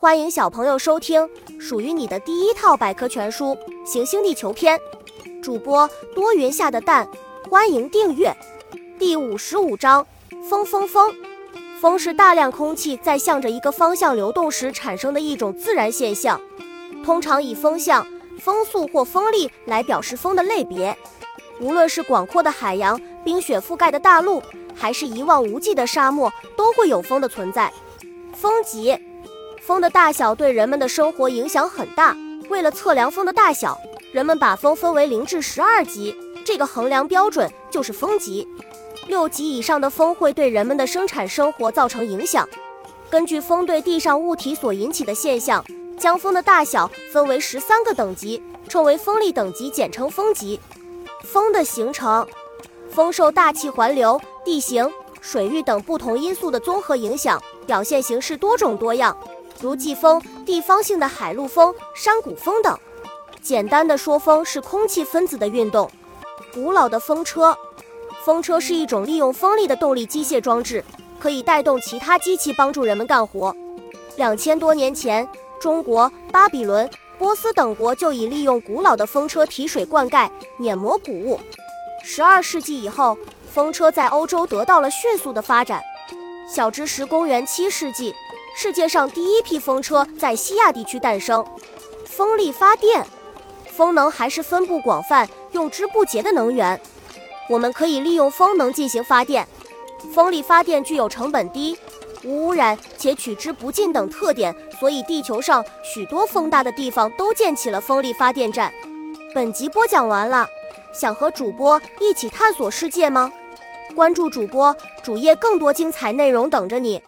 欢迎小朋友收听属于你的第一套百科全书《行星地球篇》，主播多云下的蛋，欢迎订阅。第五十五章：风风风。风是大量空气在向着一个方向流动时产生的一种自然现象，通常以风向、风速或风力来表示风的类别。无论是广阔的海洋、冰雪覆盖的大陆，还是一望无际的沙漠，都会有风的存在。风级。风的大小对人们的生活影响很大。为了测量风的大小，人们把风分为零至十二级，这个衡量标准就是风级。六级以上的风会对人们的生产生活造成影响。根据风对地上物体所引起的现象，将风的大小分为十三个等级，称为风力等级，简称风级。风的形成，风受大气环流、地形、水域等不同因素的综合影响，表现形式多种多样。如季风、地方性的海陆风、山谷风等。简单的说，风是空气分子的运动。古老的风车，风车是一种利用风力的动力机械装置，可以带动其他机器帮助人们干活。两千多年前，中国、巴比伦、波斯等国就已利用古老的风车提水灌溉、碾磨谷物。十二世纪以后，风车在欧洲得到了迅速的发展。小知识：公元七世纪。世界上第一批风车在西亚地区诞生。风力发电，风能还是分布广泛、用之不竭的能源。我们可以利用风能进行发电。风力发电具有成本低、无污染且取之不尽等特点，所以地球上许多风大的地方都建起了风力发电站。本集播讲完了，想和主播一起探索世界吗？关注主播主页，更多精彩内容等着你。